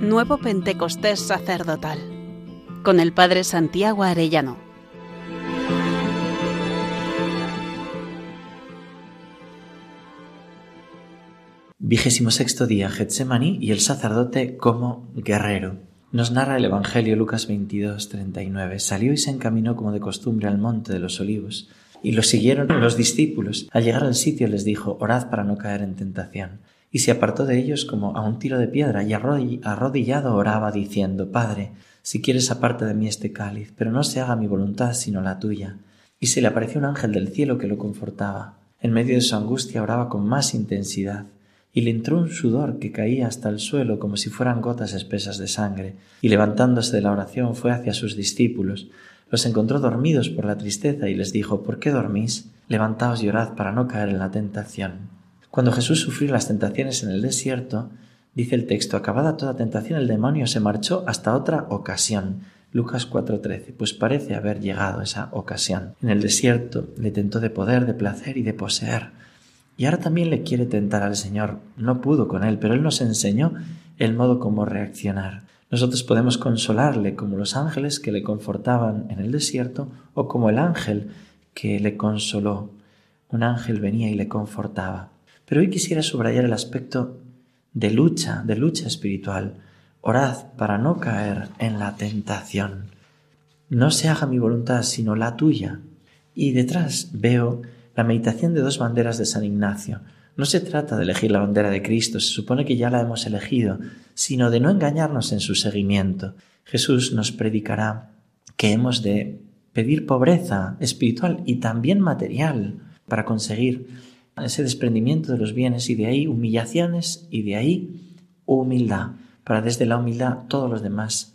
Nuevo Pentecostés Sacerdotal con el Padre Santiago Arellano. Vigésimo sexto día, Getsemaní y el sacerdote como guerrero. Nos narra el Evangelio Lucas 22, 39. Salió y se encaminó como de costumbre al monte de los olivos, y lo siguieron los discípulos. Al llegar al sitio les dijo, orad para no caer en tentación y se apartó de ellos como a un tiro de piedra y arrodillado oraba diciendo, Padre, si quieres aparte de mí este cáliz, pero no se haga mi voluntad sino la tuya. Y se le apareció un ángel del cielo que lo confortaba. En medio de su angustia oraba con más intensidad, y le entró un sudor que caía hasta el suelo como si fueran gotas espesas de sangre, y levantándose de la oración fue hacia sus discípulos. Los encontró dormidos por la tristeza y les dijo, ¿por qué dormís? Levantaos y orad para no caer en la tentación. Cuando Jesús sufrió las tentaciones en el desierto, dice el texto, acabada toda tentación, el demonio se marchó hasta otra ocasión. Lucas 4:13, pues parece haber llegado esa ocasión. En el desierto le tentó de poder, de placer y de poseer. Y ahora también le quiere tentar al Señor. No pudo con él, pero Él nos enseñó el modo como reaccionar. Nosotros podemos consolarle como los ángeles que le confortaban en el desierto o como el ángel que le consoló. Un ángel venía y le confortaba. Pero hoy quisiera subrayar el aspecto de lucha, de lucha espiritual. Orad para no caer en la tentación. No se haga mi voluntad sino la tuya. Y detrás veo la meditación de dos banderas de San Ignacio. No se trata de elegir la bandera de Cristo, se supone que ya la hemos elegido, sino de no engañarnos en su seguimiento. Jesús nos predicará que hemos de pedir pobreza espiritual y también material para conseguir ese desprendimiento de los bienes y de ahí humillaciones y de ahí humildad, para desde la humildad todos los demás,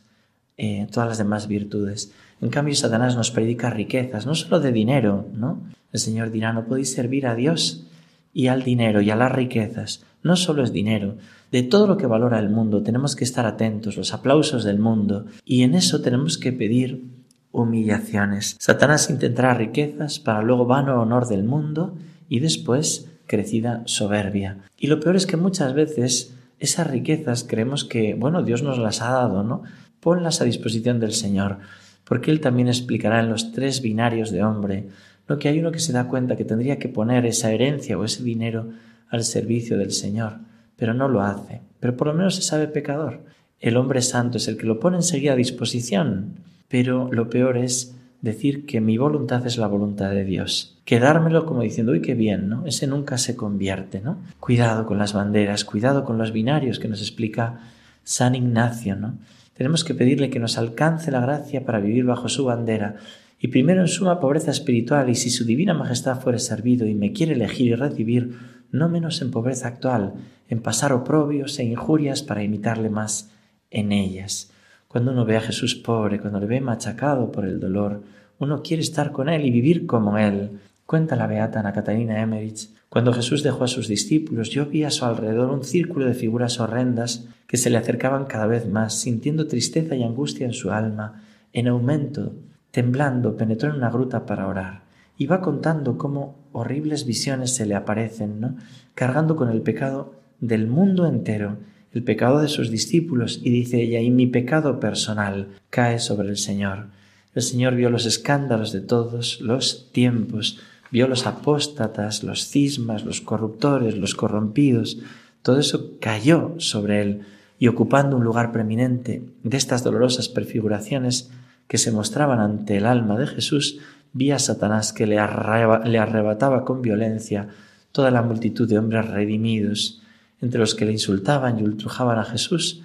eh, todas las demás virtudes. En cambio, Satanás nos predica riquezas, no solo de dinero, ¿no? El Señor dirá, no podéis servir a Dios y al dinero y a las riquezas. No solo es dinero, de todo lo que valora el mundo tenemos que estar atentos, los aplausos del mundo, y en eso tenemos que pedir humillaciones. Satanás intentará riquezas para luego vano honor del mundo y después crecida soberbia. Y lo peor es que muchas veces esas riquezas creemos que, bueno, Dios nos las ha dado, ¿no? Ponlas a disposición del Señor, porque Él también explicará en los tres binarios de hombre, lo que hay uno que se da cuenta que tendría que poner esa herencia o ese dinero al servicio del Señor, pero no lo hace. Pero por lo menos se sabe pecador. El hombre santo es el que lo pone enseguida a disposición, pero lo peor es decir que mi voluntad es la voluntad de Dios. Quedármelo como diciendo, uy, qué bien, ¿no? Ese nunca se convierte, ¿no? Cuidado con las banderas, cuidado con los binarios que nos explica San Ignacio, ¿no? Tenemos que pedirle que nos alcance la gracia para vivir bajo su bandera y primero en suma pobreza espiritual y si su divina majestad fuere servido y me quiere elegir y recibir, no menos en pobreza actual, en pasar oprobios e injurias para imitarle más en ellas. Cuando uno ve a Jesús pobre, cuando le ve machacado por el dolor, uno quiere estar con Él y vivir como Él. Cuenta la beata Ana Catalina Emmerich, cuando Jesús dejó a sus discípulos, yo vi a su alrededor un círculo de figuras horrendas que se le acercaban cada vez más, sintiendo tristeza y angustia en su alma, en aumento, temblando, penetró en una gruta para orar. Y va contando cómo horribles visiones se le aparecen, cargando con el pecado del mundo entero el pecado de sus discípulos y dice ella, y mi pecado personal cae sobre el Señor. El Señor vio los escándalos de todos los tiempos, vio los apóstatas, los cismas, los corruptores, los corrompidos, todo eso cayó sobre él y ocupando un lugar preeminente de estas dolorosas prefiguraciones que se mostraban ante el alma de Jesús, vi a Satanás que le, arrebataba con violencia toda la multitud de hombres redimidos, entre los que le insultaban y ultrajaban a Jesús,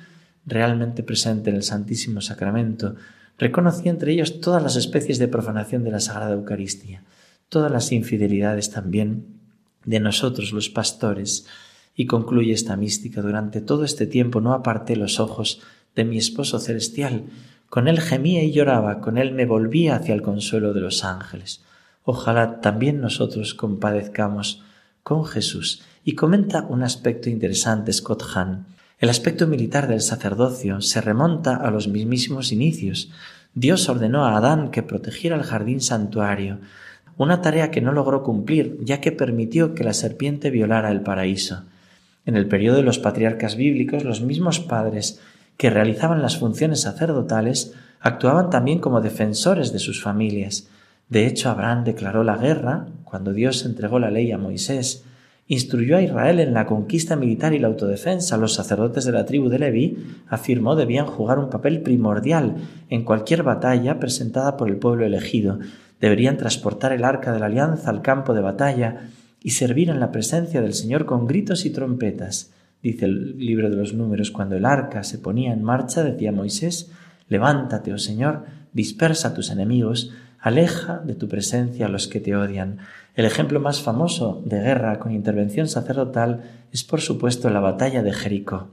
realmente presente en el Santísimo Sacramento, reconocí entre ellos todas las especies de profanación de la Sagrada Eucaristía, todas las infidelidades también de nosotros los pastores, y concluye esta mística, durante todo este tiempo no aparté los ojos de mi esposo celestial, con él gemía y lloraba, con él me volvía hacia el consuelo de los ángeles. Ojalá también nosotros compadezcamos con Jesús y comenta un aspecto interesante Scott Hahn. El aspecto militar del sacerdocio se remonta a los mismísimos inicios. Dios ordenó a Adán que protegiera el jardín santuario, una tarea que no logró cumplir, ya que permitió que la serpiente violara el paraíso. En el periodo de los patriarcas bíblicos, los mismos padres que realizaban las funciones sacerdotales actuaban también como defensores de sus familias. De hecho, Abraham declaró la guerra cuando Dios entregó la ley a Moisés, instruyó a Israel en la conquista militar y la autodefensa. Los sacerdotes de la tribu de Leví, afirmó, debían jugar un papel primordial en cualquier batalla presentada por el pueblo elegido. Deberían transportar el arca de la alianza al campo de batalla y servir en la presencia del Señor con gritos y trompetas. Dice el libro de los números, cuando el arca se ponía en marcha, decía Moisés, levántate, oh Señor, dispersa a tus enemigos, aleja de tu presencia a los que te odian. El ejemplo más famoso de guerra con intervención sacerdotal es, por supuesto, la batalla de Jericó.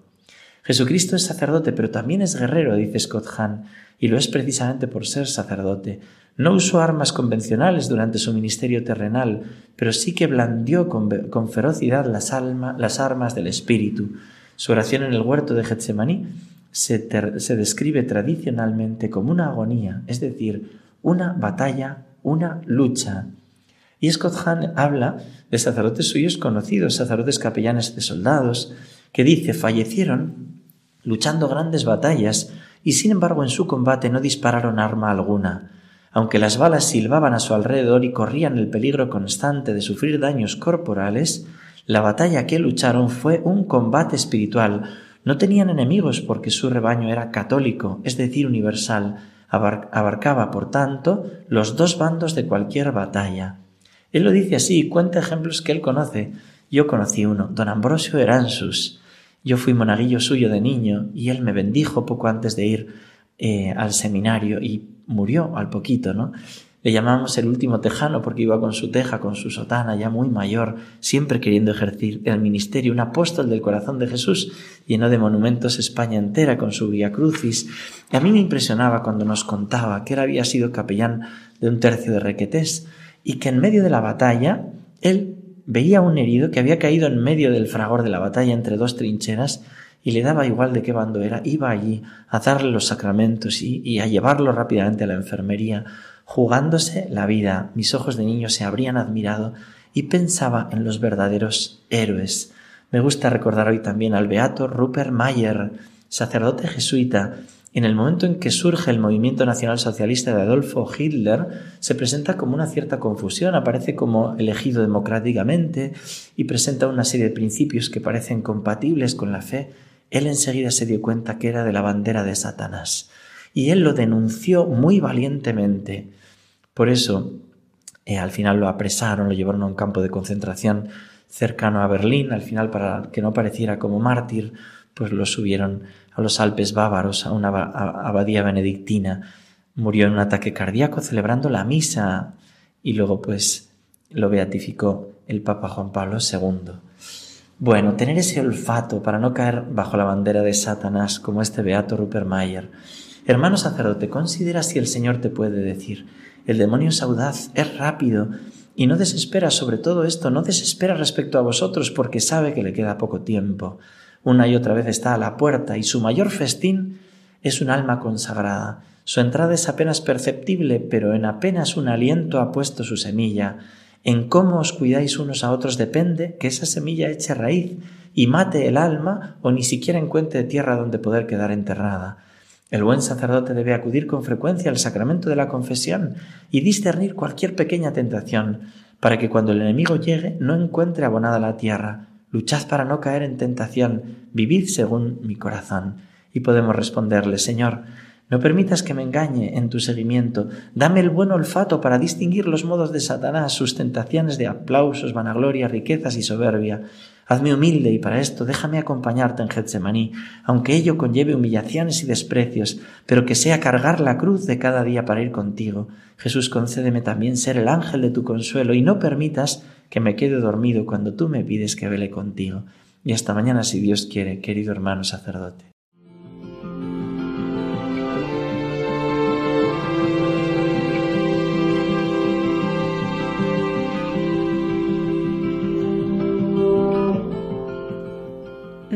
Jesucristo es sacerdote, pero también es guerrero, dice Scott Hahn, y lo es precisamente por ser sacerdote. No usó armas convencionales durante su ministerio terrenal, pero sí que blandió con, ferocidad las, armas del Espíritu. Su oración en el huerto de Getsemaní se, se describe tradicionalmente como una agonía, es decir, una batalla, una lucha. Y Scott Hahn habla de sacerdotes suyos conocidos, sacerdotes capellanes de soldados, que dice fallecieron luchando grandes batallas y sin embargo en su combate no dispararon arma alguna. Aunque las balas silbaban a su alrededor y corrían el peligro constante de sufrir daños corporales, la batalla que lucharon fue un combate espiritual. No tenían enemigos porque su rebaño era católico, es decir, universal. Abarcaba, por tanto, los dos bandos de cualquier batalla. Él lo dice así cuenta ejemplos que él conoce. Yo conocí uno, don Ambrosio Eransus. Yo fui monaguillo suyo de niño y él me bendijo poco antes de ir eh, al seminario y murió al poquito, ¿no? Le llamamos el último tejano porque iba con su teja, con su sotana, ya muy mayor, siempre queriendo ejercer el ministerio, un apóstol del corazón de Jesús, llenó de monumentos España entera con su Via Crucis. Y a mí me impresionaba cuando nos contaba que él había sido capellán de un tercio de Requetés y que en medio de la batalla él veía a un herido que había caído en medio del fragor de la batalla entre dos trincheras y le daba igual de qué bando era, iba allí a darle los sacramentos y, a llevarlo rápidamente a la enfermería, jugándose la vida. Mis ojos de niño se habrían admirado y pensaba en los verdaderos héroes. Me gusta recordar hoy también al beato Rupert Mayer, sacerdote jesuita, en el momento en que surge el movimiento nacional socialista de Adolfo Hitler, se presenta como una cierta confusión, aparece como elegido democráticamente y presenta una serie de principios que parecen compatibles con la fe. Él enseguida se dio cuenta que era de la bandera de Satanás y él lo denunció muy valientemente. Por eso, eh, al final lo apresaron, lo llevaron a un campo de concentración cercano a Berlín, al final para que no pareciera como mártir, pues lo subieron a los Alpes bávaros, a una abadía benedictina. Murió en un ataque cardíaco celebrando la misa y luego pues lo beatificó el Papa Juan Pablo II. Bueno, tener ese olfato para no caer bajo la bandera de Satanás como este beato Rupert Mayer. Hermano sacerdote, considera si el Señor te puede decir, el demonio es audaz, es rápido y no desespera sobre todo esto, no desespera respecto a vosotros porque sabe que le queda poco tiempo una y otra vez está a la puerta y su mayor festín es un alma consagrada. Su entrada es apenas perceptible, pero en apenas un aliento ha puesto su semilla. En cómo os cuidáis unos a otros depende que esa semilla eche raíz y mate el alma o ni siquiera encuentre tierra donde poder quedar enterrada. El buen sacerdote debe acudir con frecuencia al sacramento de la confesión y discernir cualquier pequeña tentación, para que cuando el enemigo llegue no encuentre abonada la tierra, Luchad para no caer en tentación, vivid según mi corazón. Y podemos responderle, Señor, no permitas que me engañe en tu seguimiento, dame el buen olfato para distinguir los modos de Satanás, sus tentaciones de aplausos, vanagloria, riquezas y soberbia. Hazme humilde y para esto déjame acompañarte en Getsemaní, aunque ello conlleve humillaciones y desprecios, pero que sea cargar la cruz de cada día para ir contigo. Jesús, concédeme también ser el ángel de tu consuelo y no permitas que me quede dormido cuando tú me pides que vele contigo. Y hasta mañana si Dios quiere, querido hermano sacerdote.